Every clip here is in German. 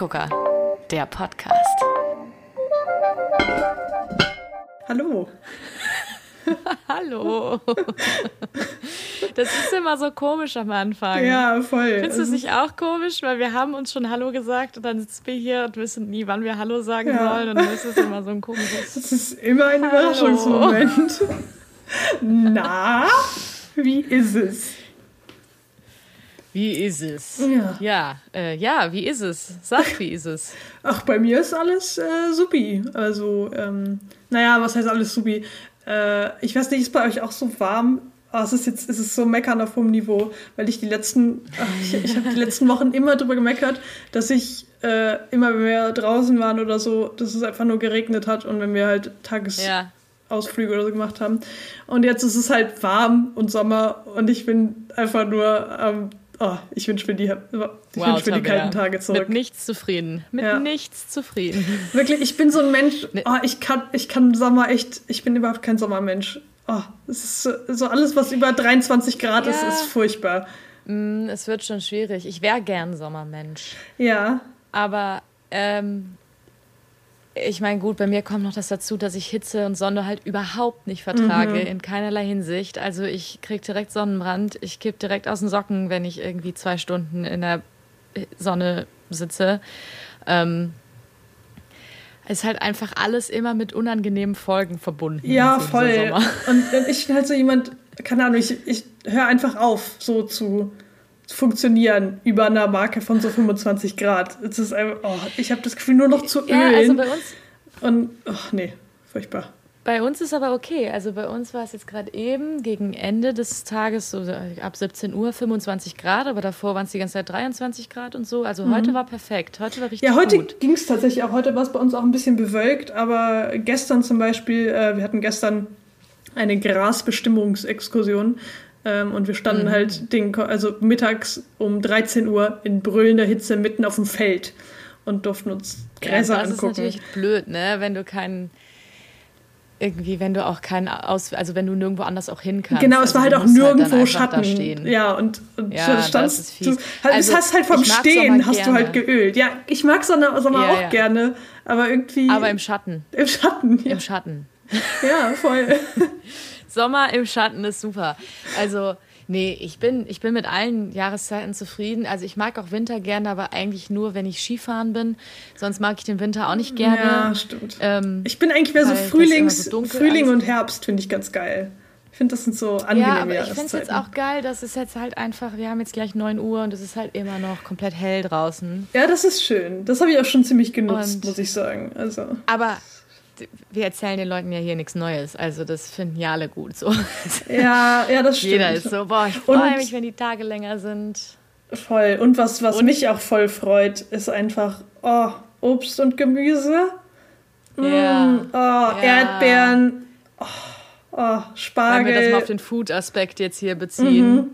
Hingucker, der Podcast. Hallo. Hallo. Das ist immer so komisch am Anfang. Ja, voll. Findest du es nicht auch komisch? Weil wir haben uns schon Hallo gesagt und dann sitzen wir hier und wissen nie, wann wir Hallo sagen Ja. sollen. Und dann ist es immer so ein komisches. Das ist immer ein. Überraschungsmoment. Na, wie ist es? Wie ist es? Ja. Ja, äh, ja, wie ist es? Sag, wie ist es? Ach, bei mir ist alles äh, supi. Also, ähm, naja, was heißt alles supi? Äh, ich weiß nicht, ist bei euch auch so warm? Ah, es ist jetzt es ist so meckern auf hohem Niveau, weil ich die letzten, ach, ich, ich habe die letzten Wochen immer drüber gemeckert, dass ich äh, immer, wenn wir draußen waren oder so, dass es einfach nur geregnet hat und wenn wir halt Tages Ja. Ausflüge oder so gemacht haben. Und jetzt ist es halt warm und Sommer und ich bin einfach nur, ähm, oh, ich wünsche mir die, ich wünsche mir die kalten Tage zurück. Mit nichts zufrieden. Mit Ja. nichts zufrieden. Wirklich, ich bin so ein Mensch, oh, ich kann, ich kann Sommer echt, ich bin überhaupt kein Sommermensch. Oh, es ist so, alles, was über 23 Grad ist, Ja. ist furchtbar. Mm, Es wird schon schwierig. Ich wäre gern Sommermensch. Ja, Aber ähm, ich meine, gut, bei mir kommt noch das dazu, dass ich Hitze und Sonne halt überhaupt nicht vertrage, Mhm. in keinerlei Hinsicht. Also ich krieg direkt Sonnenbrand, ich kipp direkt aus den Socken, wenn ich irgendwie zwei Stunden in der Sonne sitze. Ähm, ist halt einfach alles immer mit unangenehmen Folgen verbunden. ja, so voll. Und ich bin halt so jemand, keine Ahnung, ich, ich höre einfach auf, so zu funktionieren über einer Marke von so 25 Grad. Es ist einfach, oh, ich habe das Gefühl, nur noch zu Ja, also ölen. bei uns, und, oh, nee, furchtbar. Bei uns ist aber okay. Also bei uns war es jetzt gerade eben gegen Ende des Tages, so ab 17 Uhr 25 Grad, aber davor waren es die ganze Zeit 23 Grad und so. Also heute war perfekt. Heute war richtig Mhm. Ja, heute ging es tatsächlich auch. Heute war es bei uns auch ein bisschen bewölkt, aber gestern zum Beispiel, äh, wir hatten gestern eine Grasbestimmungsexkursion ähm, und wir standen Mhm. halt den, also mittags um 13 Uhr in brüllender Hitze mitten auf dem Feld und durften uns Gräser ja, das angucken. ist natürlich blöd, ne? Wenn du keinen irgendwie, wenn du auch keinen aus, also wenn du nirgendwo anders auch hin kannst. Genau, es also war halt auch dann nirgendwo da Schatten. Ja, und, und Ja, du das standst, du, halt, Also, das hast halt vom Stehen hast du halt gerne. geölt. Ja, ich mag Sommer, Sommer Ja, auch ja. gerne, aber irgendwie Aber im Schatten. im Schatten. Ja, Im Schatten. ja voll. Sommer im Schatten ist super. Also, nee, ich bin, ich bin mit allen Jahreszeiten zufrieden. Also ich mag auch Winter gerne, aber eigentlich nur, wenn ich Skifahren bin. Sonst mag ich den Winter auch nicht gerne. Ja, stimmt. Ähm, Ich bin eigentlich mehr so Frühlings, so dunkel Frühling und Herbst finde ich ganz geil. Ich finde, das sind so ja, angenehme aber ich finde es jetzt auch geil, dass es jetzt halt einfach, wir haben jetzt gleich 9 Uhr und es ist halt immer noch komplett hell draußen. Ja, das ist schön. Das habe ich auch schon ziemlich genutzt, Und- muss ich sagen. Also, Aber wir erzählen den Leuten ja hier nichts Neues. Also das finden ja alle gut so. ja, ja, das stimmt. Jeder ist so, boah, ich freue mich, wenn die Tage länger sind. Voll. Und was, was Und- mich auch voll freut, ist einfach oh, Obst und Gemüse. Ja. Mm, oh, Erdbeeren. Oh, oh, Weil wir das mal Spargel. auf den Food-Aspekt jetzt hier beziehen. Mhm.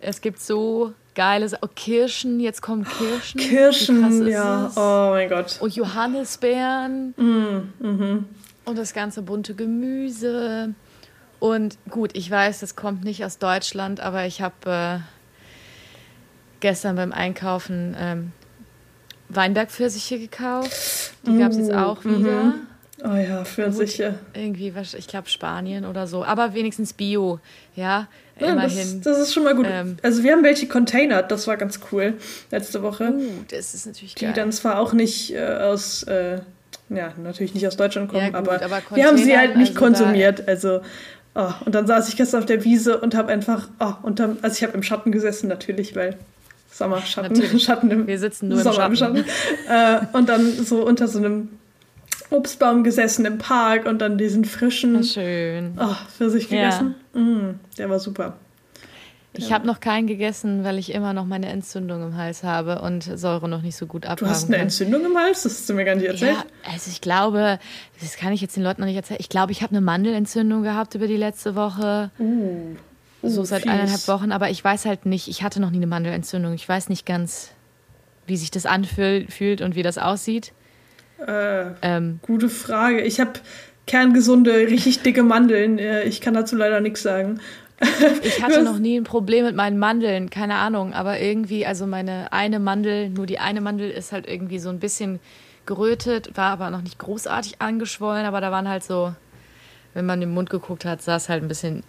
Es gibt so geile Sa- oh, Kirschen, jetzt kommen Kirschen. Krass Kirschen, ist ja. es? Oh mein Gott. Und Johannisbeeren. Mhm, Und das ganze bunte Gemüse. Und gut, ich weiß, das kommt nicht aus Deutschland, aber ich habe äh, gestern beim Einkaufen ähm, Weinbergpfirsiche gekauft. Die gab es jetzt Uh, auch mhm. wieder. Oh ja, Pfirsiche. Irgendwie, ich glaube Spanien oder so. Aber wenigstens Bio, ja, Ja, immerhin. das, das ist schon mal gut. Ähm. also wir haben welche containert, das war ganz cool letzte Woche. uh, das ist natürlich die geil. dann zwar auch nicht äh, aus, äh, ja, natürlich nicht aus Deutschland kommen, Ja, gut, aber, aber wir haben sie halt nicht also konsumiert. Also, oh, und dann saß ich gestern auf der Wiese und habe einfach, oh, unterm, also ich habe im Schatten gesessen natürlich, weil Sommer, Schatten, Natürlich. Schatten im Wir sitzen nur im Sommer Schatten. äh, und dann so unter so einem Obstbaum gesessen im Park und dann diesen frischen Schön. oh, Pfirsich Ja. gegessen. Mm, der war super. Ich habe noch keinen gegessen, weil ich immer noch meine Entzündung im Hals habe und Säure noch nicht so gut abhaben Du hast eine kann. Entzündung im Hals? Das hast du mir gar nicht erzählt. Ja, also ich glaube, das kann ich jetzt den Leuten noch nicht erzählen. Ich glaube, ich habe eine Mandelentzündung gehabt über die letzte Woche. Uh, so uh, seit fies. eineinhalb Wochen, aber ich weiß halt nicht, ich hatte noch nie eine Mandelentzündung. Ich weiß nicht ganz, wie sich das anfühlt fühlt und wie das aussieht. Äh, Ähm, Gute Frage. Ich habe kerngesunde, richtig dicke Mandeln. Äh, Ich kann dazu leider nichts sagen. Ich hatte noch nie ein Problem mit meinen Mandeln, keine Ahnung, aber irgendwie, also meine eine Mandel, nur die eine Mandel ist halt irgendwie so ein bisschen gerötet, war aber noch nicht großartig angeschwollen, aber da waren halt so, wenn man im Mund geguckt hat, sah es halt ein bisschen,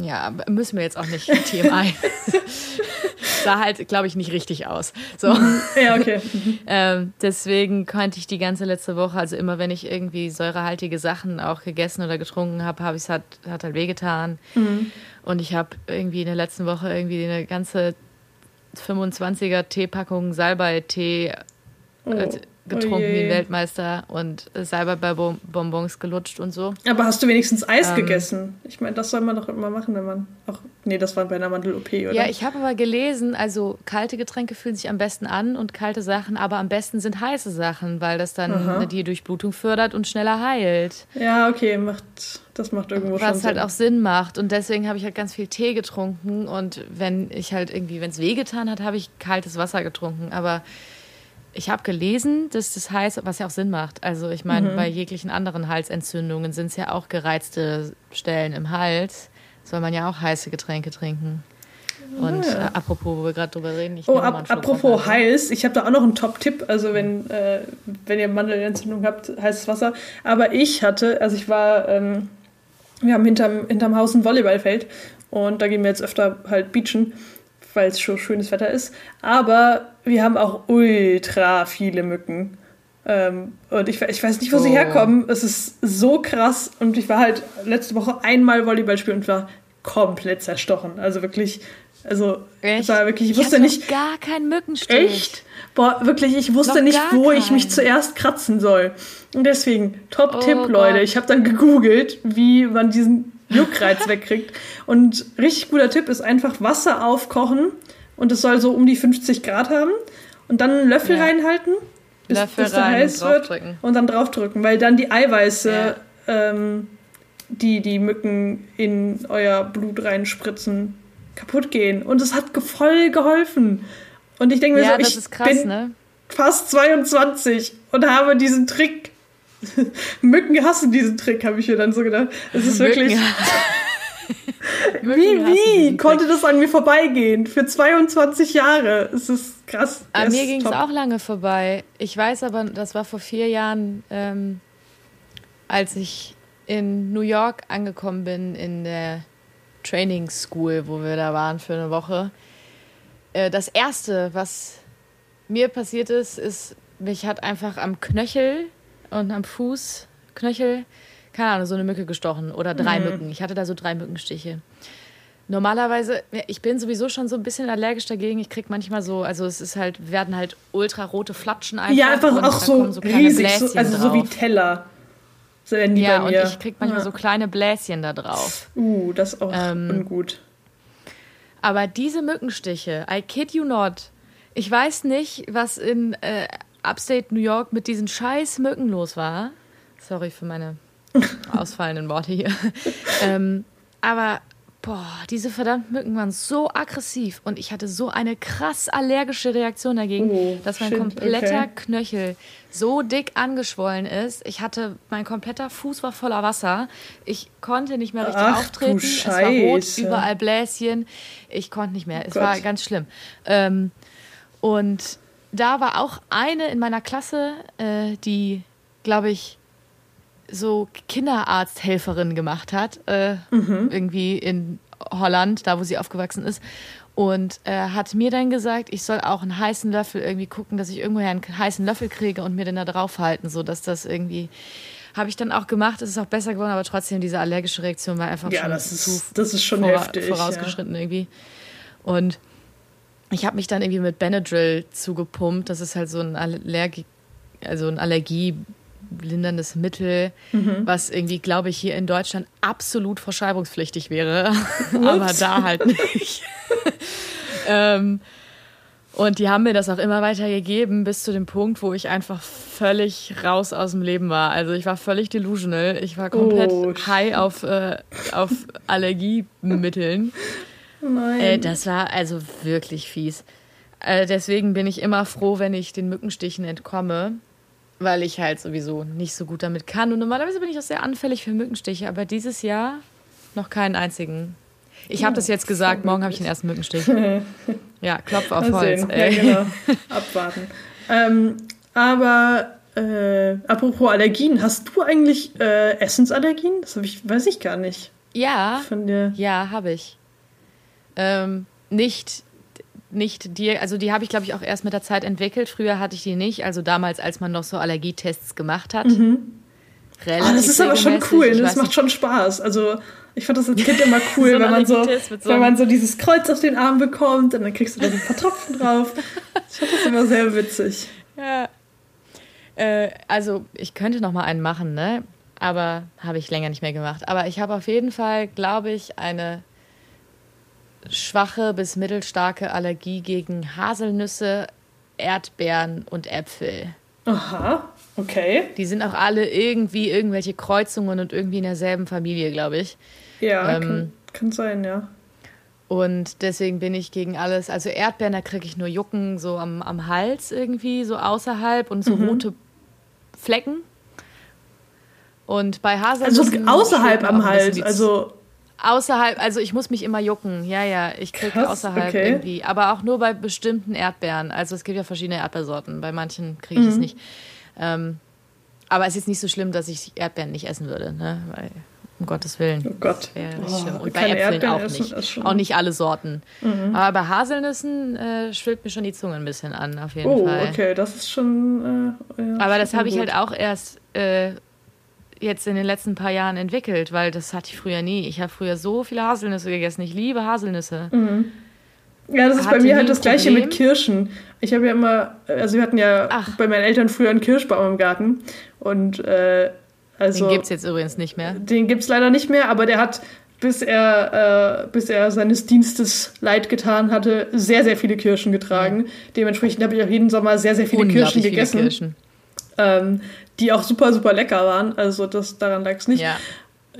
ja, müssen wir jetzt auch nicht TMI. sah halt, glaube ich, nicht richtig aus. So. Ja, okay. ähm, deswegen konnte ich die ganze letzte Woche, also immer wenn ich irgendwie säurehaltige Sachen auch gegessen oder getrunken habe, habe ich es hat, hat halt wehgetan. Mhm. Und ich habe irgendwie in der letzten Woche irgendwie eine ganze 25er Teepackung Salbei-Tee äh, Oh. Getrunken Oh je. wie ein Weltmeister und Salbei bei Bon- Bonbons gelutscht und so. Aber hast du wenigstens Eis Ähm. gegessen? Ich meine, das soll man doch immer machen, wenn man auch. Nee, das war bei einer Mandel-OP, oder? Ja, ich habe aber gelesen, also kalte Getränke fühlen sich am besten an und kalte Sachen, aber am besten sind heiße Sachen, weil das dann Aha. die Durchblutung fördert und schneller heilt. Ja, okay, macht, das macht irgendwo schon Was halt Sinn. auch Sinn macht. Und deswegen habe ich halt ganz viel Tee getrunken. Und wenn ich halt irgendwie, wenn es wehgetan hat, habe ich kaltes Wasser getrunken. Aber ich habe gelesen, dass das heißt, was ja auch Sinn macht. Also ich meine, Mhm. bei jeglichen anderen Halsentzündungen sind es ja auch gereizte Stellen im Hals. Soll man ja auch heiße Getränke trinken. Und äh, apropos, wo wir gerade drüber reden, ich Oh, ab, apropos heiß, ich habe da auch noch einen Top-Tipp. Also, wenn, äh, wenn ihr Mandelentzündung habt, heißes Wasser. Aber ich hatte, also ich war, ähm, wir haben hinterm, hinterm Haus ein Volleyballfeld und da gehen wir jetzt öfter halt beachen, weil es schon schönes Wetter ist. Aber wir haben auch ultra viele Mücken. Ähm, und ich, ich weiß nicht, wo sie Oh. herkommen. Es ist so krass. Und ich war halt letzte Woche einmal Volleyball spielen und war komplett zerstochen. Also wirklich, also es Echt? war wirklich, ich wusste hatte nicht, noch gar keinen Mückenstich. Echt? Boah, wirklich, ich wusste Noch nicht, wo ich mich zuerst kratzen soll. Und deswegen, Top-Tipp, Oh Leute. Gott. Ich habe dann gegoogelt, wie man diesen Juckreiz wegkriegt. Und richtig guter Tipp ist einfach Wasser aufkochen und es soll so um die 50 Grad haben. Und dann einen Löffel Ja. reinhalten, bis, Löffel bis der rein und heiß wird. Und dann draufdrücken, weil dann die Eiweiße, Ja. ähm, die die Mücken in euer Blut reinspritzen, kaputt gehen. Und es hat voll geholfen. Und ich denke mir Ja, so, ich krass, bin ne? fast 22 und habe diesen Trick. Mücken hassen diesen Trick, habe ich mir dann so gedacht. Es ist wirklich. Wie, wie konnte das an mir vorbeigehen? Für 22 Jahre. Es ist krass. An mir ging es auch lange vorbei. Ich weiß aber, das war vor vier Jahren, ähm, als ich in New York angekommen bin, in der Training School, wo wir da waren für eine Woche. Äh, das erste, was mir passiert ist, ist, mich hat einfach am Knöchel und am Fuß, Knöchel, keine Ahnung, so eine Mücke gestochen oder drei Mhm. Mücken. Ich hatte da so drei Mückenstiche. Normalerweise, ich bin sowieso schon so ein bisschen allergisch dagegen. Ich krieg manchmal so, also es ist halt, werden halt ultrarote Flatschen einfach. Ja, einfach und auch so, kleine riesig, so, also so wie drauf. Teller. So werden die Ja, bei und mir. ich krieg manchmal ja. so kleine Bläschen da drauf. Uh, das ist auch Ähm, ungut. Aber diese Mückenstiche, I kid you not, ich weiß nicht, was in äh, Upstate New York mit diesen scheiß Mücken los war. Sorry für meine ausfallenden Worte hier. ähm, aber boah, diese verdammten Mücken waren so aggressiv und ich hatte so eine krass allergische Reaktion dagegen, Oh, dass mein shit, kompletter okay. Knöchel so dick angeschwollen ist. Ich hatte, mein kompletter Fuß war voller Wasser. Ich konnte nicht mehr richtig Ach, auftreten. Es war rot, überall Bläschen. Ich konnte nicht mehr. Es Gott. war ganz schlimm. Ähm, und da war auch eine in meiner Klasse, äh, die, glaube ich, so Kinderarzthelferin gemacht hat, äh, Mhm. irgendwie in Holland, da wo sie aufgewachsen ist. Und äh, hat mir dann gesagt, ich soll auch einen heißen Löffel irgendwie gucken, dass ich irgendwoher einen heißen Löffel kriege und mir den da draufhalten, so dass das irgendwie. Habe ich dann auch gemacht, es ist auch besser geworden, aber trotzdem diese allergische Reaktion war einfach Ja, schon das zu ist, das ist schon vor, heftig. vorausgeschritten irgendwie. Und ich habe mich dann irgendwie mit Benadryl zugepumpt. Das ist halt so ein Allergie, also ein allergielinderndes Mittel, Mhm. was irgendwie, glaube ich, hier in Deutschland absolut verschreibungspflichtig wäre. Aber da halt nicht. ähm, und die haben mir das auch immer weiter gegeben, bis zu dem Punkt, wo ich einfach völlig raus aus dem Leben war. Also ich war völlig delusional. Ich war komplett Oh, high auf, äh, auf Allergiemitteln. Ja. Nein. Äh, das war also wirklich fies. Äh, deswegen bin ich immer froh, wenn ich den Mückenstichen entkomme, weil ich halt sowieso nicht so gut damit kann. Und normalerweise bin ich auch sehr anfällig für Mückenstiche, aber dieses Jahr noch keinen einzigen. Ich habe das jetzt gesagt, morgen habe ich den ersten Mückenstich. ja, Klopf auf Holz. Ja, genau. Abwarten. Ähm, aber äh, apropos Allergien, hast du eigentlich äh, Essensallergien? Das ich, weiß ich gar nicht Ja, von dir. ja, habe ich. Ähm, nicht, nicht dir, also die habe ich, glaube ich, auch erst mit der Zeit entwickelt. Früher hatte ich die nicht, also damals, als man noch so Allergietests gemacht hat. Relativ Ah, das ist aber schon cool. Ich Das macht nicht, schon Spaß. Also ich fand das als Kind immer cool, So wenn man so, so wenn man so dieses Kreuz auf den Arm bekommt und dann kriegst du da so ein paar Tropfen drauf. Ich fand das immer sehr witzig. Ja. Äh, also ich könnte noch mal einen machen, ne? Aber habe ich länger nicht mehr gemacht. Aber ich habe auf jeden Fall, glaube ich, eine schwache bis mittelstarke Allergie gegen Haselnüsse, Erdbeeren und Äpfel. Aha, okay. Die sind auch alle irgendwie irgendwelche Kreuzungen und irgendwie in derselben Familie, glaube ich. Ja, Ähm, kann, kann sein, ja. Und deswegen bin ich gegen alles. Also Erdbeeren, da kriege ich nur Jucken so am, am Hals irgendwie, so außerhalb und so rote Flecken. Und bei Also Haselnüssen. außerhalb steht mir am Hals, also Außerhalb, also ich muss mich immer jucken. Ja, ja, ich kriege außerhalb okay. irgendwie. Aber auch nur bei bestimmten Erdbeeren. Also es gibt ja verschiedene Erdbeersorten. Bei manchen kriege Mhm. ich es nicht. Ähm, aber es ist nicht so schlimm, dass ich Erdbeeren nicht essen würde. Ne? Weil, um Gottes Willen. oh Gott. Oh. Und bei Äpfeln Erdbeeren auch essen nicht. Mhm. Auch nicht alle Sorten. Aber bei Haselnüssen äh, schwillt mir schon die Zunge ein bisschen an, auf jeden Oh, Fall. okay, das ist schon. Äh, ja, Aber das schon habe ich halt auch erst äh, jetzt in den letzten paar Jahren entwickelt, weil das hatte ich früher nie. Ich habe früher so viele Haselnüsse gegessen. Ich liebe Haselnüsse. Ja, das ist bei hatte mir nie halt das gleiche mit Kirschen. Ich habe ja immer, also wir hatten ja Ach. bei meinen Eltern früher einen Kirschbaum im Garten. Und äh, also. Den gibt es jetzt übrigens nicht mehr. Den gibt's leider nicht mehr, aber der hat, bis er, äh, bis er seines Dienstes leid getan hatte, sehr, sehr viele Kirschen getragen. Dementsprechend habe ich auch jeden Sommer sehr, sehr viele Kirschen viele gegessen, Kirschen. Ähm, die auch super, super lecker waren. Also das, daran lag's nicht. Ja.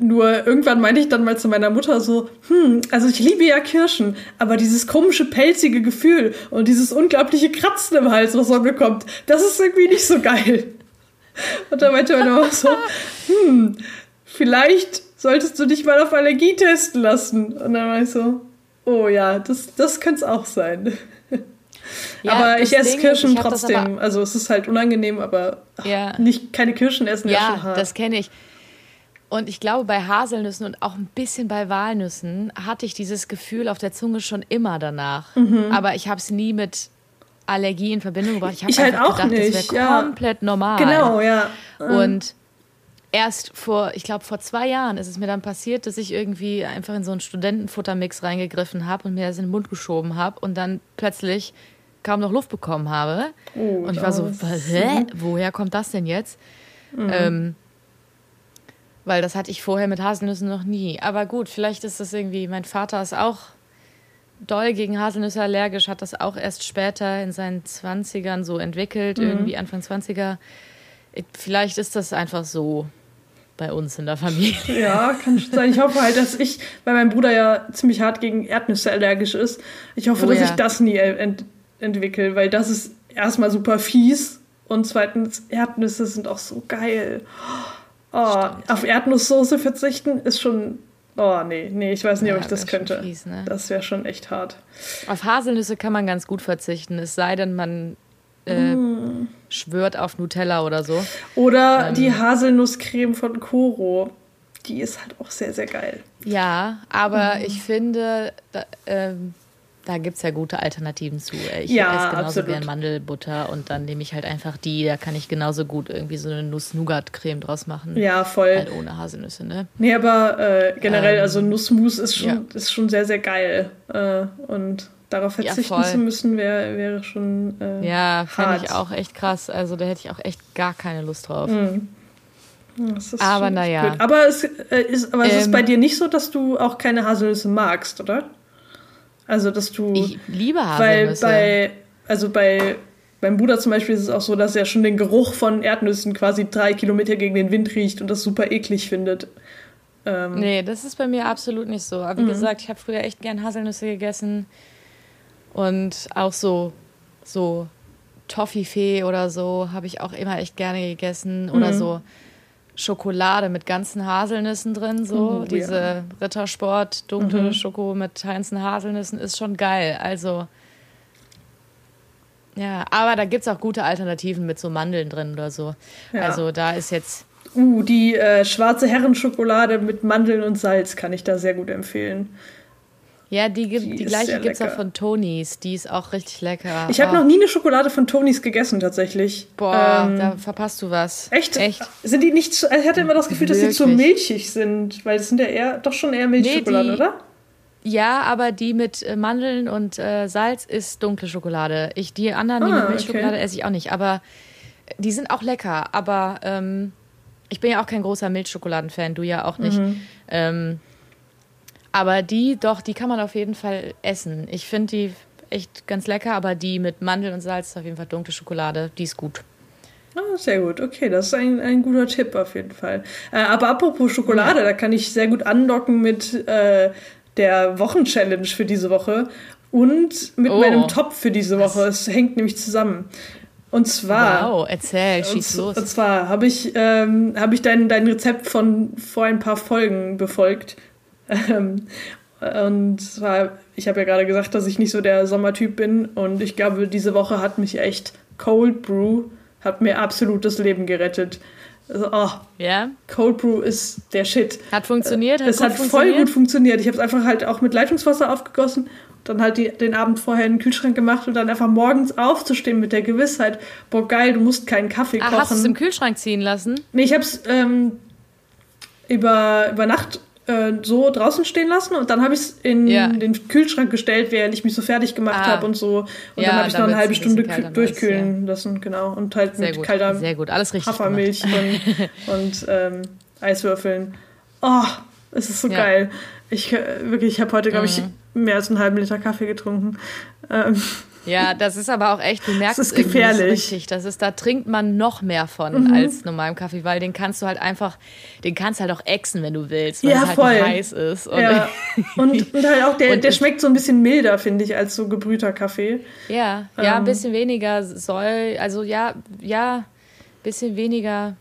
Nur irgendwann meinte ich dann mal zu meiner Mutter so, hm, also ich liebe ja Kirschen, aber dieses komische pelzige Gefühl und dieses unglaubliche Kratzen im Hals, was man bekommt, das ist irgendwie nicht so geil. Und da meinte meine Mama so, hm, vielleicht solltest du dich mal auf Allergie testen lassen. Und dann war ich so, oh ja, das, das könnte es auch sein. Ja, aber ich esse Ding Kirschen ich trotzdem. also es ist halt unangenehm, aber Ja. nicht keine Kirschen essen ja, schon Ja, hart. das kenne ich. Und ich glaube, bei Haselnüssen und auch ein bisschen bei Walnüssen hatte ich dieses Gefühl auf der Zunge schon immer danach. Mhm. Aber ich habe es nie mit Allergie in Verbindung gebracht. Ich habe halt auch gedacht, nicht, das wäre ja. komplett normal. Genau, ja. Und erst vor, ich glaube, vor zwei Jahren ist es mir dann passiert, dass ich irgendwie einfach in so einen Studentenfuttermix reingegriffen habe und mir das in den Mund geschoben habe und dann plötzlich kaum noch Luft bekommen habe. Oh, und ich war so, hä? Woher kommt das denn jetzt? Ähm, weil das hatte ich vorher mit Haselnüssen noch nie. Aber gut, vielleicht ist das irgendwie, mein Vater ist auch doll gegen Haselnüsse allergisch, hat das auch erst später in seinen 20ern so entwickelt, irgendwie Anfang 20er. Vielleicht ist das einfach so bei uns in der Familie. Ja, kann schon sein. Ich hoffe halt, dass ich, weil mein Bruder ja ziemlich hart gegen Erdnüsse allergisch ist, ich hoffe, Oh dass ja. ich das nie ent entwickle, weil das ist erstmal super fies und zweitens, Erdnüsse sind auch so geil. Oh, auf Erdnusssoße verzichten ist schon. Oh, nee, nee, ich weiß nicht, ob Ja, ich das könnte. fies, ne? Das wäre schon echt hart. Auf Haselnüsse kann man ganz gut verzichten, es sei denn, man äh, Mm. schwört auf Nutella oder so. Oder Ähm. die Haselnusscreme von Koro. Die ist halt auch sehr, sehr geil. Ja, aber ich finde, da, ähm, da gibt es ja gute Alternativen zu. Ich Ja, esse genauso absolut. gern Mandelbutter und dann nehme ich halt einfach die, da kann ich genauso gut irgendwie so eine Nuss-Nougat-Creme draus machen. Ja, voll. Halt ohne Haselnüsse, ne? Nee, aber äh, generell, Ähm, also Nussmus ist schon, ja. ist schon sehr, sehr geil. Äh, und darauf Ja, verzichten voll. zu müssen, wäre wäre schon. Äh, Ja, fände ich auch echt krass. Also da hätte ich auch echt gar keine Lust drauf. das ist Aber naja. blöd. Aber, es, äh, ist, aber es ist Ähm, bei dir nicht so, dass du auch keine Haselnüsse magst, oder? Also, dass du. Ich liebe weil Haselnüsse. bei. Also bei. Beim Bruder zum Beispiel ist es auch so, dass er schon den Geruch von Erdnüssen quasi drei Kilometer gegen den Wind riecht und das super eklig findet. Ähm, Nee, das ist bei mir absolut nicht so. Aber wie gesagt, ich habe früher echt gern Haselnüsse gegessen. Und auch so, so Toffifee oder so habe ich auch immer echt gerne gegessen. Oder so Schokolade mit ganzen Haselnüssen drin, so. Oh, Diese ja. Rittersport, dunkle Mhm. Schoko mit ganzen Haselnüssen ist schon geil. Also. Ja, aber da gibt es auch gute Alternativen mit so Mandeln drin oder so. Ja. Also da ist jetzt. Uh, die äh, schwarze Herrenschokolade mit Mandeln und Salz kann ich da sehr gut empfehlen. Ja, die, gibt, Die die, gleiche gibt es auch von Tonys. Die ist auch richtig lecker. Ich habe Oh, noch nie eine Schokolade von Tonys gegessen, tatsächlich. Boah, Ähm, da verpasst du was. echt? Echt. Sind die nicht zu, ich hatte immer das Gefühl, dass sie zu Wirklich? milchig sind, weil das sind ja eher, doch schon eher Milchschokoladen, die- oder? Ja, aber die mit äh, Mandeln und äh, Salz ist dunkle Schokolade. Ich, die anderen, die Ah, mit Milchschokolade, okay. esse ich auch nicht. Aber die sind auch lecker. Aber ähm, ich bin ja auch kein großer Milchschokoladen-Fan, du ja auch nicht. Mhm. Ähm, aber die, doch, die kann man auf jeden Fall essen. Ich finde die echt ganz lecker, aber die mit Mandeln und Salz ist auf jeden Fall dunkle Schokolade. Die ist gut. Ah, sehr gut. Okay, das ist ein, ein guter Tipp auf jeden Fall. Äh, aber apropos Schokolade, da kann ich sehr gut andocken mit äh, der Wochenchallenge für diese Woche und mit Oh. meinem Top für diese Woche. Es hängt nämlich zusammen. Und zwar. Wow, erzähl, schieß und, los. und zwar habe ich, ähm, hab ich dein, dein Rezept von vor ein paar Folgen befolgt. Ähm, und zwar, ich habe ja gerade gesagt, dass ich nicht so der Sommertyp bin. Und ich glaube, diese Woche hat mich echt Cold Brew, hat mir absolut das Leben gerettet. Also, oh, Ja? Cold Brew ist der Shit. Hat funktioniert? Hat es gut hat voll gut funktioniert. Ich habe es einfach halt auch mit Leitungswasser aufgegossen, dann halt die, den Abend vorher in den Kühlschrank gemacht und dann einfach morgens aufzustehen mit der Gewissheit, boah geil, du musst keinen Kaffee Ah, hast du es im kochen. Kühlschrank ziehen lassen? Nee, ich habe es ähm, über, über Nacht äh, so draußen stehen lassen und dann habe ich es in Ja. den Kühlschrank gestellt, während ich mich so fertig gemacht Ah. habe und so. Und Ja, dann habe ich noch eine halbe Stunde durchkühlen lassen, genau. Und halt Sehr mit gut, kalter sehr gut. Alles richtig Hafermilch und, und ähm, Eiswürfeln. Oh, es ist so Ja. geil. Ich äh, wirklich, ich habe heute, glaube ich, Mhm. mehr als einen halben Liter Kaffee getrunken. Ähm, Ja, das ist aber auch echt, du merkst Das ist es gefährlich. richtig. Das ist, da trinkt man noch mehr von Mhm. als normalem Kaffee, weil den kannst du halt einfach, den kannst halt auch exen, wenn du willst, weil Ja, es halt voll. heiß ist. Und ja. und, und halt auch, der, der schmeckt so ein bisschen milder, finde ich, als so gebrühter Kaffee. ja, ja, ein Ähm. bisschen weniger soll, also ja, ja, ein bisschen weniger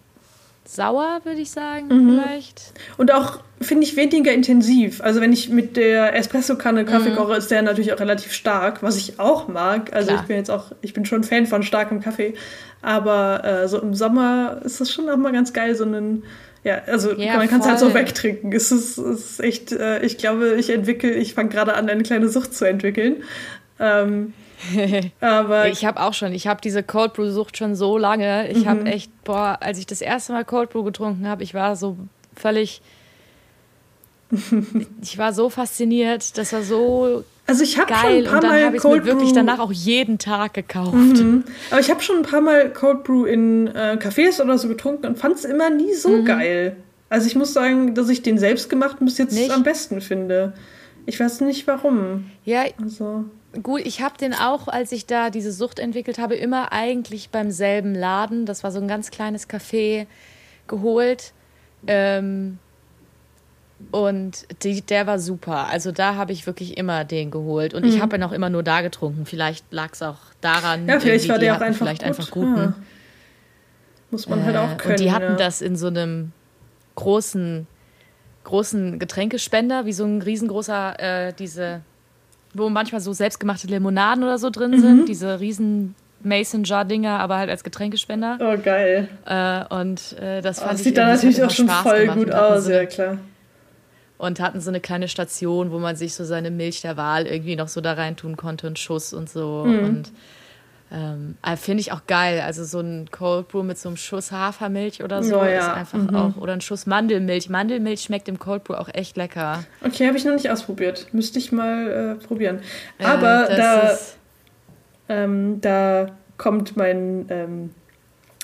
sauer, würde ich sagen, Mhm. vielleicht. Und auch, finde ich, weniger intensiv. Also wenn ich mit der Espressokanne Kaffee Mhm. koche, ist der natürlich auch relativ stark, was ich auch mag. Also Klar. ich bin jetzt auch, ich bin schon Fan von starkem Kaffee. Aber äh, so im Sommer ist das schon auch mal ganz geil, so einen, ja, also Ja, man kann es halt so wegtrinken. Es ist, es ist echt, äh, ich glaube, ich entwickle, ich fange gerade an, eine kleine Sucht zu entwickeln. Ähm, aber Ich habe auch schon, ich habe diese Cold Brew Sucht schon so lange. Ich Mhm. habe echt, boah, als ich das erste Mal Cold Brew getrunken habe, ich war so völlig, ich war so fasziniert. Das war so also ich habe schon geil ein paar und dann Mal habe ich es mir Cold wirklich Brew danach auch jeden Tag gekauft. Mhm. Aber ich habe schon ein paar Mal Cold Brew in äh, Cafés oder so getrunken und fand es immer nie so Mhm. geil. Also ich muss sagen, dass ich den selbstgemachten bis jetzt Nicht? am besten finde. Ich weiß nicht warum. Ja, Also gut, ich habe den auch, als ich da diese Sucht entwickelt habe, immer eigentlich beim selben Laden. Das war so ein ganz kleines Café geholt. Ähm, und die, der war super. Also da habe ich wirklich immer den geholt. Und ich habe ihn auch immer nur da getrunken. Vielleicht lag es auch daran. Mhm. ja, vielleicht war der auch einfach vielleicht gut. einfach guten. Ja. Muss man halt auch Äh, können. Und die hatten ja. das in so einem großen, großen Getränkespender, wie so ein riesengroßer, äh, diese, wo manchmal so selbstgemachte Limonaden oder so drin Mhm. sind, diese riesen Mason-Jar-Dinger, aber halt als Getränkespender. Oh, geil. Äh, und äh, das Oh, fand das ich sieht dann natürlich auch schon Spaß voll gemacht gut aus, so ja klar. Und hatten so eine kleine Station, wo man sich so seine Milch der Wahl irgendwie noch so da reintun konnte, einen Schuss und so. Mhm. Und ähm, äh, finde ich auch geil. Also so ein Cold Brew mit so einem Schuss Hafermilch oder so Oh ja, ist einfach mhm. auch. Oder ein Schuss Mandelmilch. Mandelmilch schmeckt im Cold Brew auch echt lecker. Okay, habe ich noch nicht ausprobiert. Müsste ich mal äh, probieren. Äh, Aber das da, ist- ähm, da kommt mein, ähm,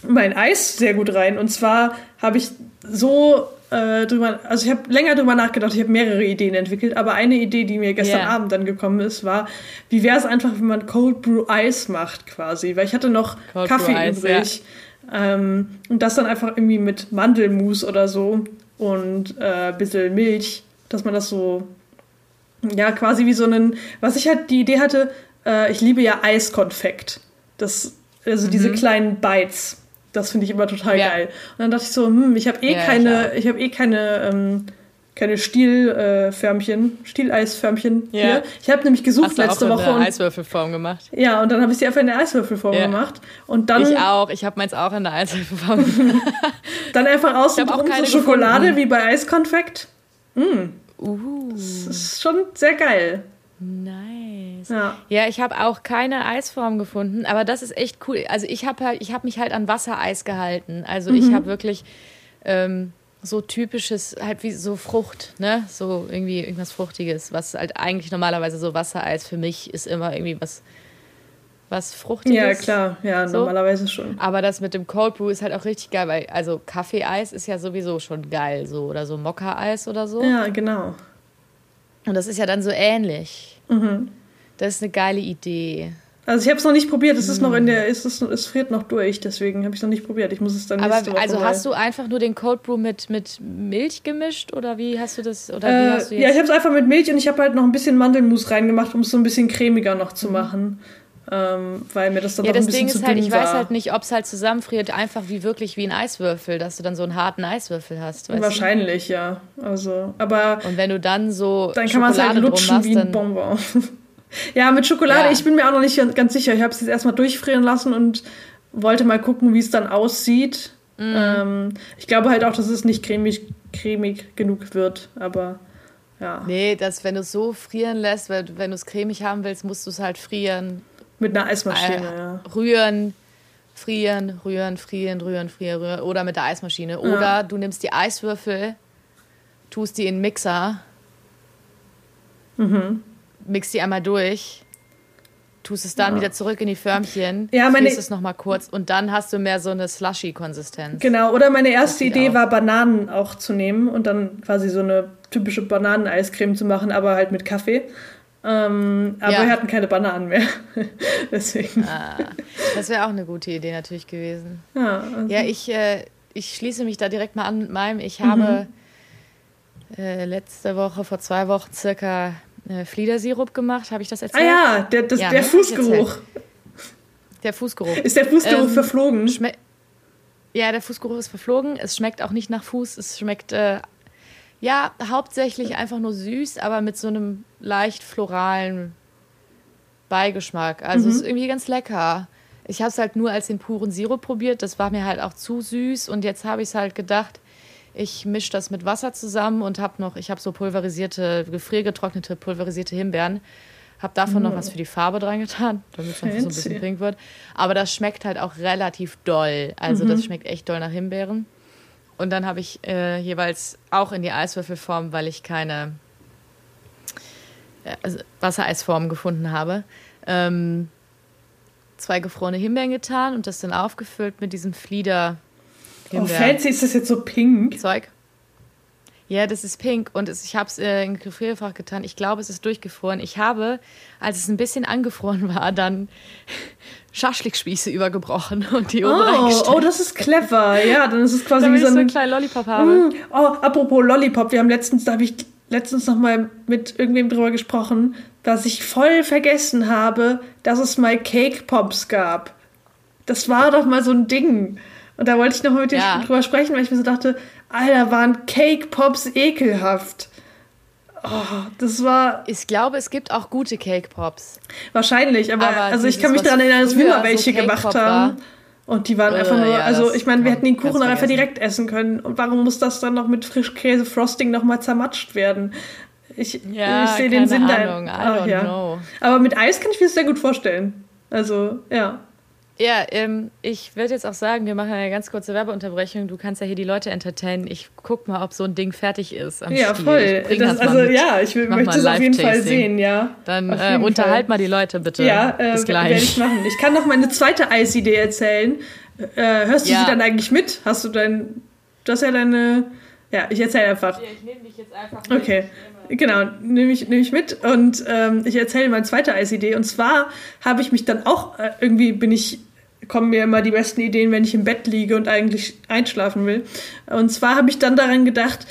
mein Eis sehr gut rein. Und zwar habe ich so äh, drüber, also ich habe länger drüber nachgedacht, ich habe mehrere Ideen entwickelt, aber eine Idee, die mir gestern Ja. Abend dann gekommen ist, war, wie wäre es einfach, wenn man Cold Brew Eis macht quasi, weil ich hatte noch Cold Kaffee Brew übrig. Ähm, und das dann einfach irgendwie mit Mandelmus oder so und äh, ein bisschen Milch, dass man das so, ja, quasi wie so einen, was ich halt die Idee hatte, äh, ich liebe ja Eiskonfekt. Das, also diese kleinen Bites. Das finde ich immer total ja. geil. Und dann dachte ich so, hm, ich habe eh ja, keine, ich, habe eh keine, ähm, keine Stielförmchen, äh, Stieleisförmchen ja. hier. Ich habe nämlich gesucht Hast du letzte auch Woche. In der Eiswürfelform gemacht. Ja, und dann habe ich sie einfach in der Eiswürfelform ja. gemacht. Und dann. Ich auch. Ich habe meins auch in der Eiswürfelform gemacht. dann einfach außen drum so Schokolade gefunden. wie bei Eiskonfekt. Mm. Uh. Das ist schon sehr geil. Nice. Ja, ja ich habe auch keine Eisform gefunden, aber das ist echt cool. Also ich habe halt, ich habe mich halt an Wassereis gehalten. Also mhm. ich habe wirklich ähm, so typisches, halt wie so Frucht, ne? So irgendwie irgendwas Fruchtiges, was halt eigentlich normalerweise so Wassereis für mich ist immer irgendwie was was Fruchtiges. Ja, klar, ja, so. normalerweise schon. Aber das mit dem Cold Brew ist halt auch richtig geil, weil, also Kaffeeeis ist ja sowieso schon geil, so oder so Mokka-Eis oder so. Ja, genau. Und das ist ja dann so ähnlich. Mhm. Das ist eine geile Idee. Also ich habe es noch nicht probiert. Es ist noch in der, es, ist, es friert noch durch. Deswegen habe ich es noch nicht probiert. Ich muss es dann Aber nächste Woche also hast du einfach nur den Cold Brew mit, mit Milch gemischt oder wie hast du das? Oder äh, wie hast du jetzt? Ja, ich habe es einfach mit Milch und ich habe halt noch ein bisschen Mandelmus reingemacht, um es so ein bisschen cremiger noch zu mhm. machen. Ähm, weil mir das dann ja, das ein bisschen Ding ist halt, ich war. weiß halt nicht, ob es halt zusammenfriert, einfach wie wirklich wie ein Eiswürfel, dass du dann so einen harten Eiswürfel hast. Wahrscheinlich, du? ja. Also, aber und wenn du dann so dann kann man es halt lutschen machst, wie ein Bonbon. ja, mit Schokolade. Ja. Ich bin mir auch noch nicht ganz sicher. Ich habe es jetzt erstmal durchfrieren lassen und wollte mal gucken, wie es dann aussieht. Mm. Ähm, ich glaube halt auch, dass es nicht cremig, cremig genug wird, aber ja. Nee, dass wenn du es so frieren lässt, wenn, wenn du es cremig haben willst, musst du es halt frieren mit einer Eismaschine, äh, ja. Rühren, frieren, rühren, frieren, rühren, frieren, rühren. Oder mit der Eismaschine. Ja. Oder du nimmst die Eiswürfel, tust die in den Mixer, mhm. mixst die einmal durch, tust es dann ja. wieder zurück in die Förmchen, ja, meine, es nochmal kurz und dann hast du mehr so eine Slushy-Konsistenz. Genau, oder meine erste Idee war, Bananen auch zu nehmen und dann quasi so eine typische Bananeneiscreme zu machen, aber halt mit Kaffee. Ähm, aber ja. wir hatten keine Bananen mehr. Deswegen. Ah, das wäre auch eine gute Idee natürlich gewesen. Ja, also. ja ich, äh, ich schließe mich da direkt mal an mit meinem. Ich habe mhm. äh, letzte Woche, vor zwei Wochen circa äh, Fliedersirup gemacht. Habe ich das erzählt? Ah ja, der, das, ja, der Fußgeruch. Der Fußgeruch. Ist der Fußgeruch ähm, verflogen? Ja, der Fußgeruch ist verflogen. Es schmeckt auch nicht nach Fuß. Es schmeckt äh, ja, hauptsächlich einfach nur süß, aber mit so einem leicht floralen Beigeschmack. Also mhm. es ist irgendwie ganz lecker. Ich habe es halt nur als den puren Sirup probiert. Das war mir halt auch zu süß. Und jetzt habe ich es halt gedacht, ich mische das mit Wasser zusammen und habe noch, ich habe so pulverisierte, gefriergetrocknete, pulverisierte Himbeeren. Habe davon mhm. noch was für die Farbe dran getan, damit es so ein bisschen pink wird. Aber das schmeckt halt auch relativ doll. Also mhm. das schmeckt echt doll nach Himbeeren. Und dann habe ich äh, jeweils auch in die Eiswürfelform, weil ich keine äh, also Wassereisform gefunden habe, ähm, zwei gefrorene Himbeeren getan und das dann aufgefüllt mit diesem Flieder. Oh, fancy ist das jetzt so pink? Zeug. Ja, das ist pink und es, ich habe es äh, in Gefrierfach getan. Ich glaube, es ist durchgefroren. Ich habe, als es ein bisschen angefroren war, dann Schaschlikspieße übergebrochen und die oben oh, oh, das ist clever. Ja, dann ist es quasi Damit wie so, ein, so einen kleinen Lollipop habe. Mm, oh, apropos Lollipop, wir haben letztens, da habe ich letztens noch mal mit irgendwem drüber gesprochen, dass ich voll vergessen habe, dass es mal Cake Pops gab. Das war doch mal so ein Ding. Und da wollte ich noch mal mit dir ja. drüber sprechen, weil ich mir so dachte, Alter, waren Cake Pops ekelhaft. Oh, das war. Ich glaube, es gibt auch gute Cake Pops. Wahrscheinlich, aber, aber also ich kann mich daran erinnern, dass wir mal welche so gemacht haben. Und die waren einfach nur, ja, also ich meine, wir hätten den Kuchen dann einfach direkt essen können. Und warum muss das dann noch mit Frischkäse-Frosting nochmal zermatscht werden? Ich, ja, ich sehe den Sinn da. Ach, ja. Aber mit Eis kann ich mir das sehr gut vorstellen. Also, ja. Ja, ähm, ich würde jetzt auch sagen, wir machen eine ganz kurze Werbeunterbrechung. Du kannst ja hier die Leute entertainen. Ich guck mal, ob so ein Ding fertig ist. ja, Stil. voll. Das, das also ja, ich will, möchte es auf jeden Fall sehen, ja. Dann äh, unterhalt Fall. mal die Leute bitte. Ja, äh, werde ich machen. Ich kann noch meine zweite Eisidee erzählen. Äh, hörst du ja. sie dann eigentlich mit? Hast du dein, du hast ja deine, ja, ich erzähle einfach. Ja, ich nehme dich jetzt einfach mit. Okay. Genau, nehme ich, nehm ich mit und ähm, ich erzähle meine zweite Eisidee. Und zwar habe ich mich dann auch, äh, irgendwie bin ich kommen mir immer die besten Ideen, wenn ich im Bett liege und eigentlich einschlafen will. Und zwar habe ich dann daran gedacht,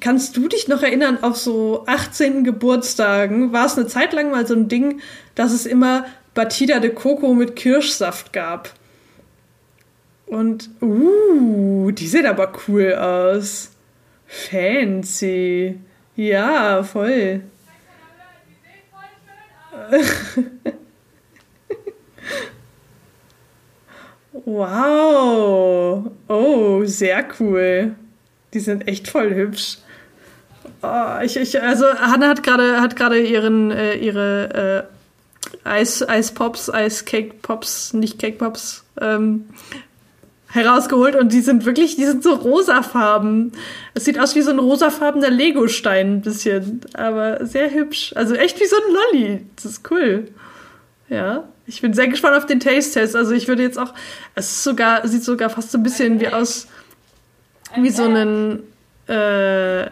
kannst du dich noch erinnern, auf so 18. Geburtstagen war es eine Zeit lang mal so ein Ding, dass es immer Batida de Coco mit Kirschsaft gab. Und, uh, die sieht aber cool aus. Fancy. Ja, voll. wow. Oh, sehr cool. Die sind echt voll hübsch. Oh, ich, ich, also Hanna hat gerade hat gerade ihren äh, ihre äh, Eis Eispops, Eiscake Pops, nicht Cake Pops ähm, herausgeholt und die sind wirklich, die sind so rosafarben. Es sieht aus wie so ein rosafarbener Legostein ein bisschen, aber sehr hübsch. Also echt wie so ein Lolli. Das ist cool. Ja, ich bin sehr gespannt auf den Taste-Test. Also ich würde jetzt auch, es ist sogar, sieht sogar fast so ein bisschen wie aus, wie so ein, äh,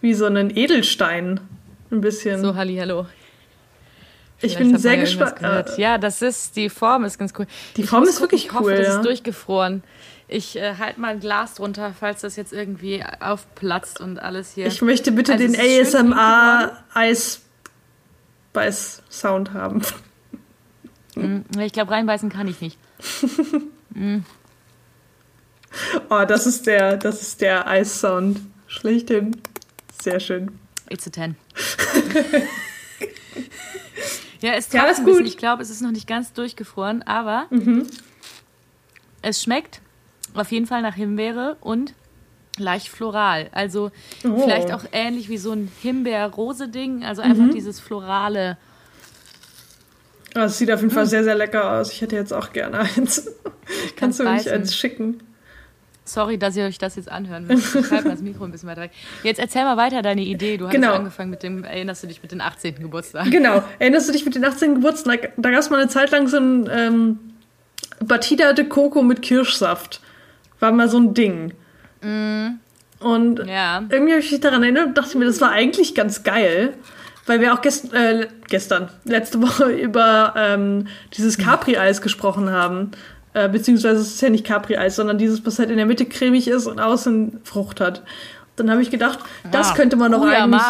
wie so ein Edelstein. Ein bisschen. So, Halli, hallo. Ich bin sehr gespannt. Ja, das ist, die Form ist ganz cool. Die Form ist wirklich ich cool. Hoffe, ja. das ist durchgefroren. Ich äh, halte mal ein Glas drunter, falls das jetzt irgendwie aufplatzt und alles hier. Ich möchte bitte Also den ASMR Eis Beiß Sound haben. Mm, Ich glaube, reinbeißen kann ich nicht. Oh, das ist der, das ist der Eissound. Schlechthin. Sehr schön. It's a 10. ja, es Ja, ist gut. Ich glaube, es ist noch nicht ganz durchgefroren, aber es schmeckt auf jeden Fall nach Himbeere und leicht floral. Also Oh. vielleicht auch ähnlich wie so ein Himbeer-Rose-Ding. Also einfach Mhm. dieses florale. Oh, es sieht auf jeden Fall Hm. sehr, sehr lecker aus. Ich hätte jetzt auch gerne eins. Kannst du mir nicht eins schicken? Sorry, dass ihr euch das jetzt anhören müsst. Ich halte mal das Mikro ein bisschen weiter weg. Jetzt erzähl mal weiter deine Idee. Du hast Genau. angefangen mit dem, erinnerst du dich mit dem 18. Geburtstag? Genau. Erinnerst du dich mit den 18. Geburtstag? Da gab es mal eine Zeit lang so ein ähm, Batida de Coco mit Kirschsaft. War mal so ein Ding. Und Ja. irgendwie habe ich mich daran erinnert und dachte mir, das war eigentlich ganz geil. Weil wir auch gest äh, gestern, letzte Woche über ähm, dieses Capri-Eis gesprochen haben. Äh, beziehungsweise es ist ja nicht Capri-Eis, sondern dieses, was halt in der Mitte cremig ist und außen Frucht hat. Dann habe ich gedacht, das Ah, könnte man doch eigentlich...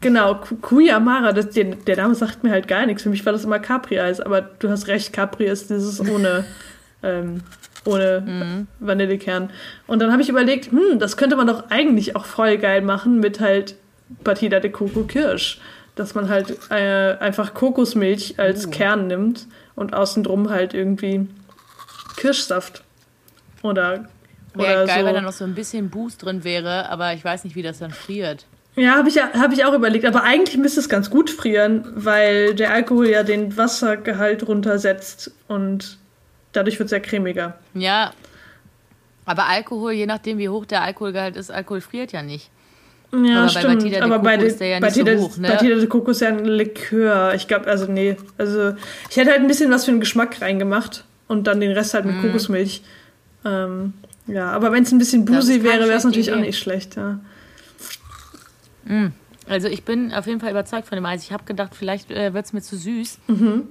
Genau, Kuyamara, das, der, der Name sagt mir halt gar nichts. Für mich war das immer Capri-Eis, aber du hast recht, Capri ist dieses ohne, ähm, ohne Vanillekern. Und dann habe ich überlegt, hm, das könnte man doch eigentlich auch voll geil machen mit halt Batida de Coco Kirsch. Dass man halt äh, einfach Kokosmilch als Kern nimmt und außen drum halt irgendwie Kirschsaft. Oder, Wäre oder geil, so. wenn da noch so ein bisschen Boost drin wäre, aber ich weiß nicht, wie das dann friert. Ja, habe ich, ja- hab ich auch überlegt. Aber eigentlich müsste es ganz gut frieren, weil der Alkohol ja den Wassergehalt runtersetzt und dadurch wird es ja cremiger. Ja. Aber Alkohol, je nachdem, wie hoch der Alkoholgehalt ist, Alkohol friert ja nicht. Ja, Aber bei stimmt. Batida de aber bei, Coco de, ist der ja nicht so Batida, hoch, ne? Batida de Coco ist ja ein Likör. Ich glaube, also nee. Also ich hätte halt ein bisschen was für den Geschmack reingemacht und dann den Rest halt mit Kokosmilch. Ähm, ja, aber wenn es ein bisschen boozy wäre, wäre es natürlich auch Idee. nicht schlecht. Ja. Also ich bin auf jeden Fall überzeugt von dem Eis. Ich habe gedacht, vielleicht äh, wird es mir zu süß. Mhm.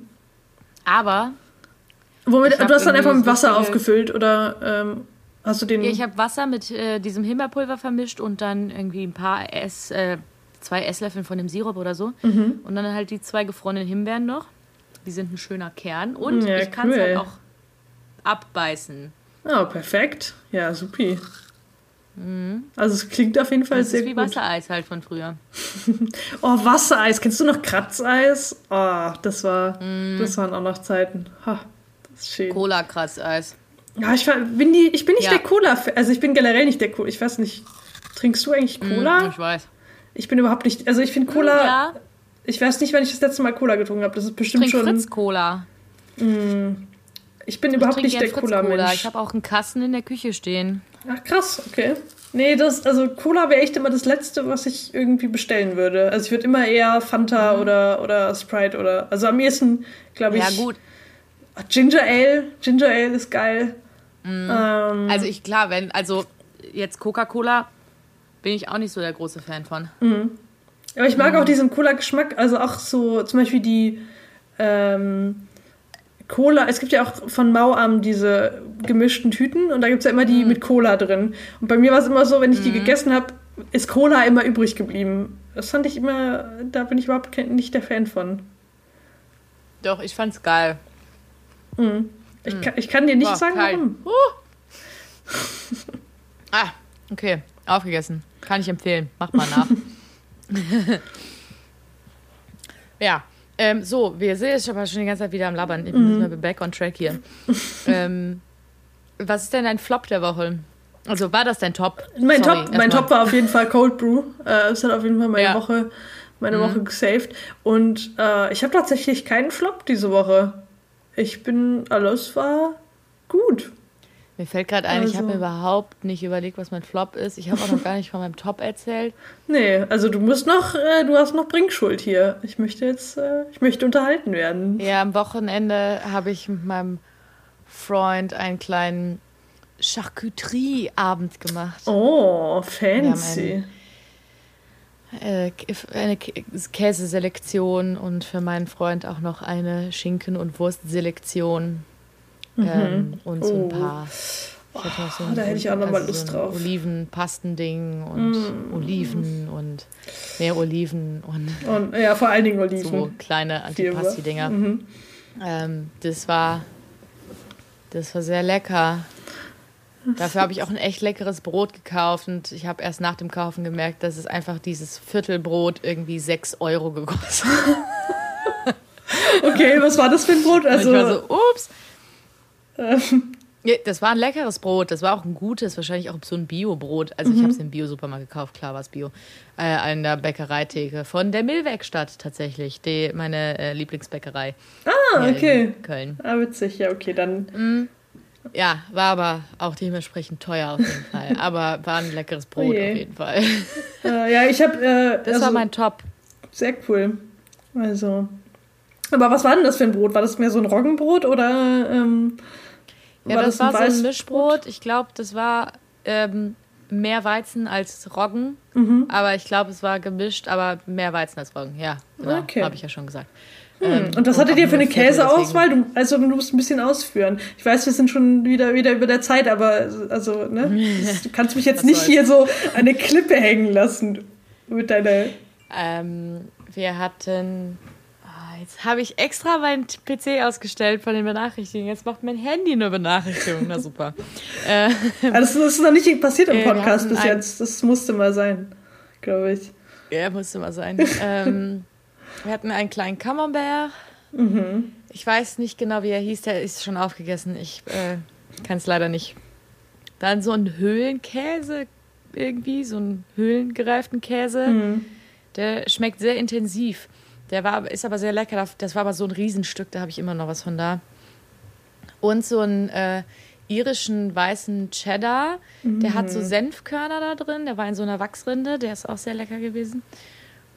Aber Womit, du hast dann einfach mit Wasser aufgefüllt oder ähm, hast du den. ja, ich habe Wasser mit äh, diesem Himbeerpulver vermischt und dann irgendwie ein paar Ess, äh, zwei Esslöffeln von dem Sirup oder so. Mhm. Und dann halt die zwei gefrorenen Himbeeren noch. Die sind ein schöner Kern. Und Ja, ich kann es cool. halt auch abbeißen. Oh, perfekt. Ja, supi. Also es klingt auf jeden Fall Mhm. Das sehr ist wie gut. Wassereis halt von früher. Oh, Wassereis. Kennst du noch Kratzeis? Oh, das war, Mhm. das waren auch noch Zeiten. Ha, das ist schön. Cola-Kratzeis. Ja, ich, bin die, ich bin nicht Ja. der Cola, also ich bin generell nicht der Cola. Ich weiß nicht, trinkst du eigentlich Cola? Mm, ich weiß. Ich bin überhaupt nicht, also ich finde Cola, Ja, ich weiß nicht, wann ich das letzte Mal Cola getrunken habe. Das ist bestimmt trink schon, Fritz-Cola. ich bin überhaupt Trink nicht der. Cola-Mensch. Ich habe auch einen Kasten in der Küche stehen. Ach krass, okay. Nee, das, also Cola wäre echt immer das Letzte, was ich irgendwie bestellen würde. Also ich würde immer eher Fanta oder, oder Sprite oder, also am ehesten, glaube ich, Mhm. Ja, gut. Ginger Ale. Ginger Ale ist geil. Mhm. Ähm, Also ich, klar, wenn, also jetzt Coca-Cola bin ich auch nicht so der große Fan von. aber ich mag Mhm. auch diesen Cola-Geschmack, also auch so zum Beispiel die ähm, Cola, es gibt ja auch von Mauam diese gemischten Tüten und da gibt es ja immer Mhm. die mit Cola drin. Und bei mir war es immer so, wenn ich die gegessen habe, ist Cola immer übrig geblieben. Das fand ich immer, da bin ich überhaupt nicht der Fan von. Doch, ich fand's geil. Ich, kann, ich kann dir nicht Boah, sagen, kalt. warum. Uh, ah, okay. Aufgegessen. Kann ich empfehlen. Macht mal nach. ja. Ähm, so, wir sind jetzt aber schon die ganze Zeit wieder am Labern. Ich bin mhm. back on track hier. ähm, was ist denn dein Flop der Woche? Also war das dein Top? Mein, Sorry, Top, mein Top war auf jeden Fall Cold Brew. Äh, es hat auf jeden Fall meine ja. Woche, meine mhm. Woche gesaved. Und äh, ich habe tatsächlich keinen Flop diese Woche. Ich bin, alles war gut. Mir fällt gerade ein, also. ich habe mir überhaupt nicht überlegt, was mein Flop ist. Ich habe auch noch gar nicht von meinem Top erzählt. Nee, also du musst noch, äh, du hast noch Bringschuld hier. Ich möchte jetzt, äh, ich möchte unterhalten werden. Ja, am Wochenende habe ich mit meinem Freund einen kleinen Charcuterie-Abend gemacht. Oh, fancy. Äh, eine Käseselektion und für meinen Freund auch noch eine Schinken- und Wurstselektion. Mhm. Ähm, und so ein oh. paar. Oh, so ein, da hätte ich auch nochmal also Lust so drauf. Olivenpastending und mm. Oliven und mehr Oliven und, und. Ja, vor allen Dingen Oliven. So kleine Antipasti-Dinger. Mhm. Ähm, das war. Das war sehr lecker. Dafür habe ich auch ein echt leckeres Brot gekauft und ich habe erst nach dem Kaufen gemerkt, dass es einfach dieses Viertelbrot irgendwie 6 Euro gekostet hat. okay, was war das für ein Brot? Also, ich war so, ups. Ähm. Ja, das war ein leckeres Brot. Das war auch ein gutes, wahrscheinlich auch so ein Bio-Brot. Also mhm. ich habe es im Bio-Supermarkt gekauft, klar war es Bio. Äh, an der Bäckereitheke von der Millwerkstatt tatsächlich, die, meine äh, Lieblingsbäckerei. Ah, okay. In Köln. Ah, witzig, ja, okay, dann. Mhm. Ja, war aber auch dementsprechend teuer auf jeden Fall. Aber war ein leckeres Brot oh auf jeden Fall. Äh, ja, ich habe. Äh, das also, war mein Top. Sehr cool. Also. Aber was war denn das für ein Brot? War das mehr so ein Roggenbrot oder? Ähm, ja, das, das war so ein Mischbrot. Ich glaube, das war ähm, mehr Weizen als Roggen. Mhm. Aber ich glaube, es war gemischt, aber mehr Weizen als Roggen. Ja, genau. Okay. Habe ich ja schon gesagt. Hm. Ähm, und was hattet ihr für eine Käseauswahl? Du, also du musst ein bisschen ausführen. Ich weiß, wir sind schon wieder, wieder über der Zeit, aber also, ne? du kannst mich jetzt nicht hier so eine Klippe hängen lassen mit deiner. Ähm, wir hatten Jetzt habe ich extra meinen PC ausgestellt von den Benachrichtigungen. Jetzt macht mein Handy eine Benachrichtigung. Na super. äh, also das ist noch nicht passiert im Podcast bis jetzt. Das musste mal sein, glaube ich. Ja, musste mal sein. ähm, wir hatten einen kleinen Camembert. Mhm. Ich weiß nicht genau, wie er hieß. Der ist schon aufgegessen. Ich äh, kann es leider nicht. Dann so ein Höhlenkäse irgendwie, so einen höhlengereiften Käse. Mhm. Der schmeckt sehr intensiv. Der war, ist aber sehr lecker. Das war aber so ein Riesenstück, da habe ich immer noch was von da. Und so einen äh, irischen weißen Cheddar. Mhm. Der hat so mhm. Senfkörner da drin. Der war in so einer Wachsrinde. Der ist auch sehr lecker gewesen.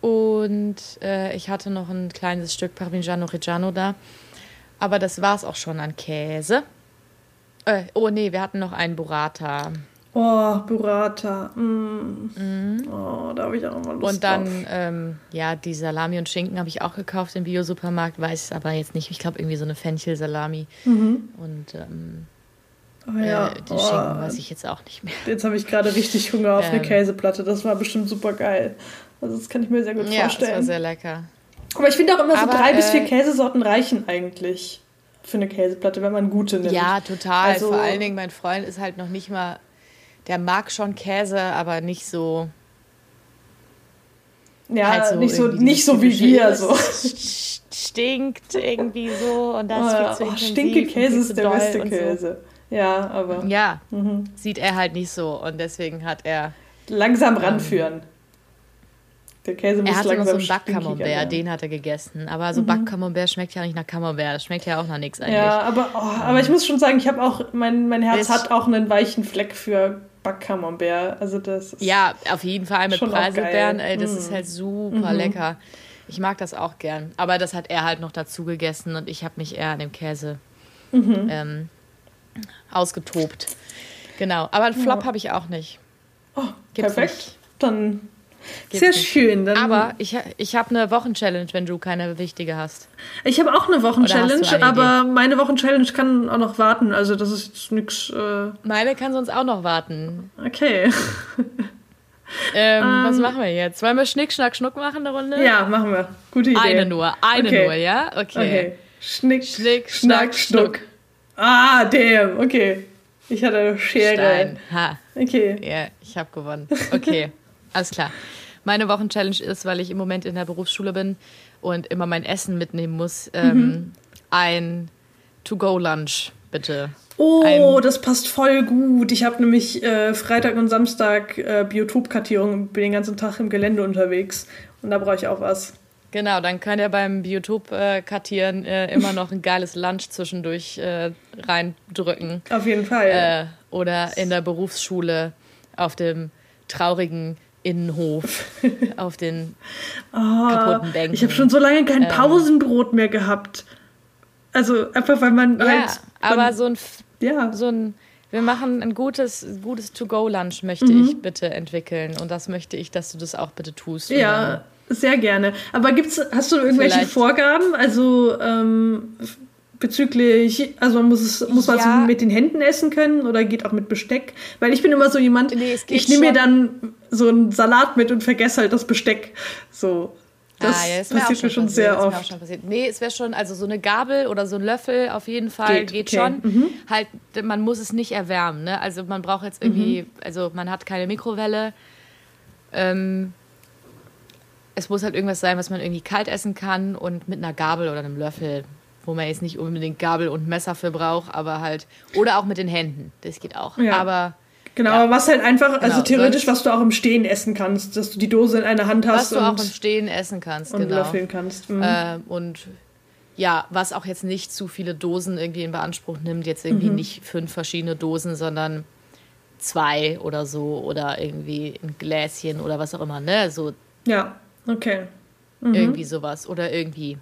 Und äh, ich hatte noch ein kleines Stück Parmigiano Reggiano da. Aber das war es auch schon an Käse. Äh, oh nee, wir hatten noch einen Burrata. Oh, Burrata. Mm. Mhm. Oh, da habe ich auch mal Lust Und dann, ähm, ja, die Salami und Schinken habe ich auch gekauft im Bio-Supermarkt, weiß aber jetzt nicht. Ich glaube, irgendwie so eine Fenchel-Salami. Mhm. Und ähm, oh, ja. äh, die oh. Schinken weiß ich jetzt auch nicht mehr. Jetzt habe ich gerade richtig Hunger auf eine ähm. Käseplatte. Das war bestimmt super geil. Also, das kann ich mir sehr gut ja, vorstellen. Ja, das war sehr lecker. Aber ich finde auch immer so aber, drei äh, bis vier Käsesorten reichen eigentlich für eine Käseplatte, wenn man gute nimmt. Ja, total. Also, Vor allen Dingen, mein Freund ist halt noch nicht mal der mag schon Käse, aber nicht so. Ja, halt so nicht so, nicht so wie wir. So. Stinkt irgendwie so und das oh, ja. viel zu oh, Stinke Käse ist der beste Käse. So. Ja, aber. Ja, mhm. sieht er halt nicht so und deswegen hat er. Langsam ähm, ranführen. Der Käse muss er hatte noch so einen Backcamembert, den hat er gegessen. Aber so mhm. Backcamembert schmeckt ja nicht nach Camembert. Das schmeckt ja auch nach nichts eigentlich. Ja, aber, oh, aber ich muss schon sagen, ich habe auch, mein, mein Herz hat auch einen weichen Fleck für Backcamembert. Also das ja, auf jeden Fall mit Preiselbeeren. Ey, das mm. ist halt super mm lecker. Ich mag das auch gern. Aber das hat er halt noch dazu gegessen und ich habe mich eher an dem Käse mhm. ähm, ausgetobt. Genau. Aber einen Flop ja. habe ich auch nicht. Oh, Gibt's perfekt. Nicht. Dann Sehr nicht. schön. Dann aber ich, ich habe eine Wochenchallenge, wenn du keine wichtige hast. Ich habe auch eine Wochenchallenge, aber Idee? meine Wochenchallenge kann auch noch warten. Also das ist jetzt nichts. Äh meine kann sonst auch noch warten. Okay. ähm, um, was ähm. machen wir jetzt? Wollen wir Schnick, Schnack, Schnuck machen eine Runde? Ja, machen wir. Gute Idee. Eine nur, eine okay. nur, ja? Okay. okay. Schnick, Schnick, Schnack, Schnuck. Schnuck. Ah, damn, okay. Ich hatte eine Schere. Stein. Ha. Okay. Ja, ich habe gewonnen. Okay, alles klar. Meine Wochenchallenge ist, weil ich im Moment in der Berufsschule bin und immer mein Essen mitnehmen muss, ähm, ein To-Go-Lunch, bitte. Oh, Ein- das passt voll gut. Ich habe nämlich äh, Freitag und Samstag äh, Biotopkartierung und bin den ganzen Tag im Gelände unterwegs. Und da brauche ich auch was. Genau, dann könnt ihr beim Biotop-Kartieren äh, immer noch ein geiles Lunch zwischendurch äh, reindrücken. Auf jeden Fall. Äh, oder in der Berufsschule auf dem traurigen Innenhof, auf den kaputten Bänken. Ich habe schon so lange kein Ähm. Pausenbrot mehr gehabt. Also einfach, weil man Ja, halt. aber man, so ein, ja. so ein, wir machen ein gutes, gutes To-Go-Lunch, möchte Mhm. ich bitte entwickeln. Und das möchte ich, dass du das auch bitte tust. Ja, sehr gerne. Aber gibt's, hast du irgendwelche Vielleicht- Vorgaben? Also ähm, bezüglich, also muss es, muss man Ja. es mit den Händen essen können oder geht auch mit Besteck? Weil ich bin immer so jemand, Nee, ich nehme mir dann so einen Salat mit und vergesse halt das Besteck. So. Das ah, ja, auch passiert mir schon passiert, sehr ist mir auch oft. schon passiert. Nee, es wäre schon, also so eine Gabel oder so ein Löffel auf jeden Fall Geht, geht, okay. Mhm. schon. Halt, man muss es nicht erwärmen, ne? Also man braucht jetzt irgendwie, Mhm. also man hat keine Mikrowelle. Ähm, es muss halt irgendwas sein, was man irgendwie kalt essen kann und mit einer Gabel oder einem Löffel, wo man jetzt nicht unbedingt Gabel und Messer für braucht, aber halt, oder auch mit den Händen, das geht auch. Ja. Aber Genau, Ja. aber was halt einfach, also Genau, theoretisch, sonst- was du auch im Stehen essen kannst, dass du die Dose in einer Hand hast was du auch und, im Stehen essen kannst, und genau. löffeln kannst. Mhm. Ähm, und ja, was auch jetzt nicht zu viele Dosen irgendwie in Beanspruch nimmt, jetzt irgendwie Mhm. nicht fünf verschiedene Dosen, sondern zwei oder so oder irgendwie ein Gläschen oder was auch immer, ne? So ja, okay. Mhm. irgendwie sowas oder irgendwie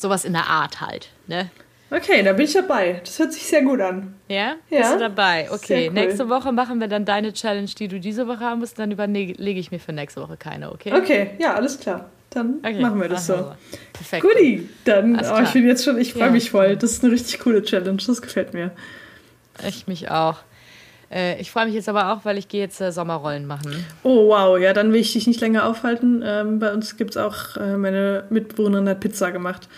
sowas in der Art halt, ne? Okay, da bin ich dabei. Das hört sich sehr gut an. Ja? Ja. Bist du dabei? Okay, cool. nächste Woche machen wir dann deine Challenge, die du diese Woche haben musst, dann überlege ich mir für nächste Woche keine, okay? Okay, ja, alles klar. Dann Okay, machen wir das so. wir Perfekt. Guti, dann, oh, ich bin jetzt schon, ich freue Ja. mich voll. Das ist eine richtig coole Challenge, das gefällt mir. Ich mich auch. Äh, ich freue mich jetzt aber auch, weil ich gehe jetzt äh, Sommerrollen machen. Oh, wow, ja, dann will ich dich nicht länger aufhalten. Ähm, bei uns gibt es auch, äh, meine Mitbewohnerin hat Pizza gemacht.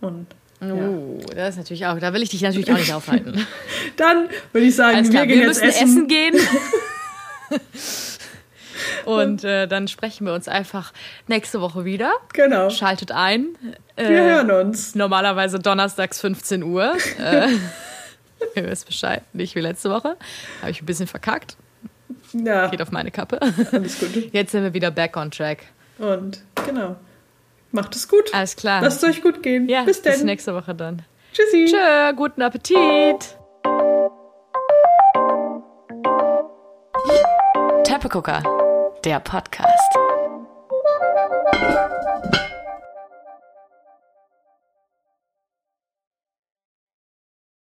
Und Uh, das ist natürlich auch, da will ich dich natürlich auch nicht aufhalten. dann würde ich sagen, klar, wir gehen wir jetzt müssen essen. essen, gehen. Und äh, dann sprechen wir uns einfach nächste Woche wieder. Genau, Schaltet ein. wir Äh, hören uns. Normalerweise donnerstags 15 Uhr. Äh, ihr wisst Bescheid, nicht wie letzte Woche. Habe ich ein bisschen verkackt. Ja, Geht auf meine Kappe. alles gut. Jetzt sind wir wieder back on track. Und genau, macht es gut. Alles klar. Lasst es euch gut gehen. ja, bis bis nächste Woche dann. Tschüssi. Tschö, guten Appetit. Teppegucker, der Podcast.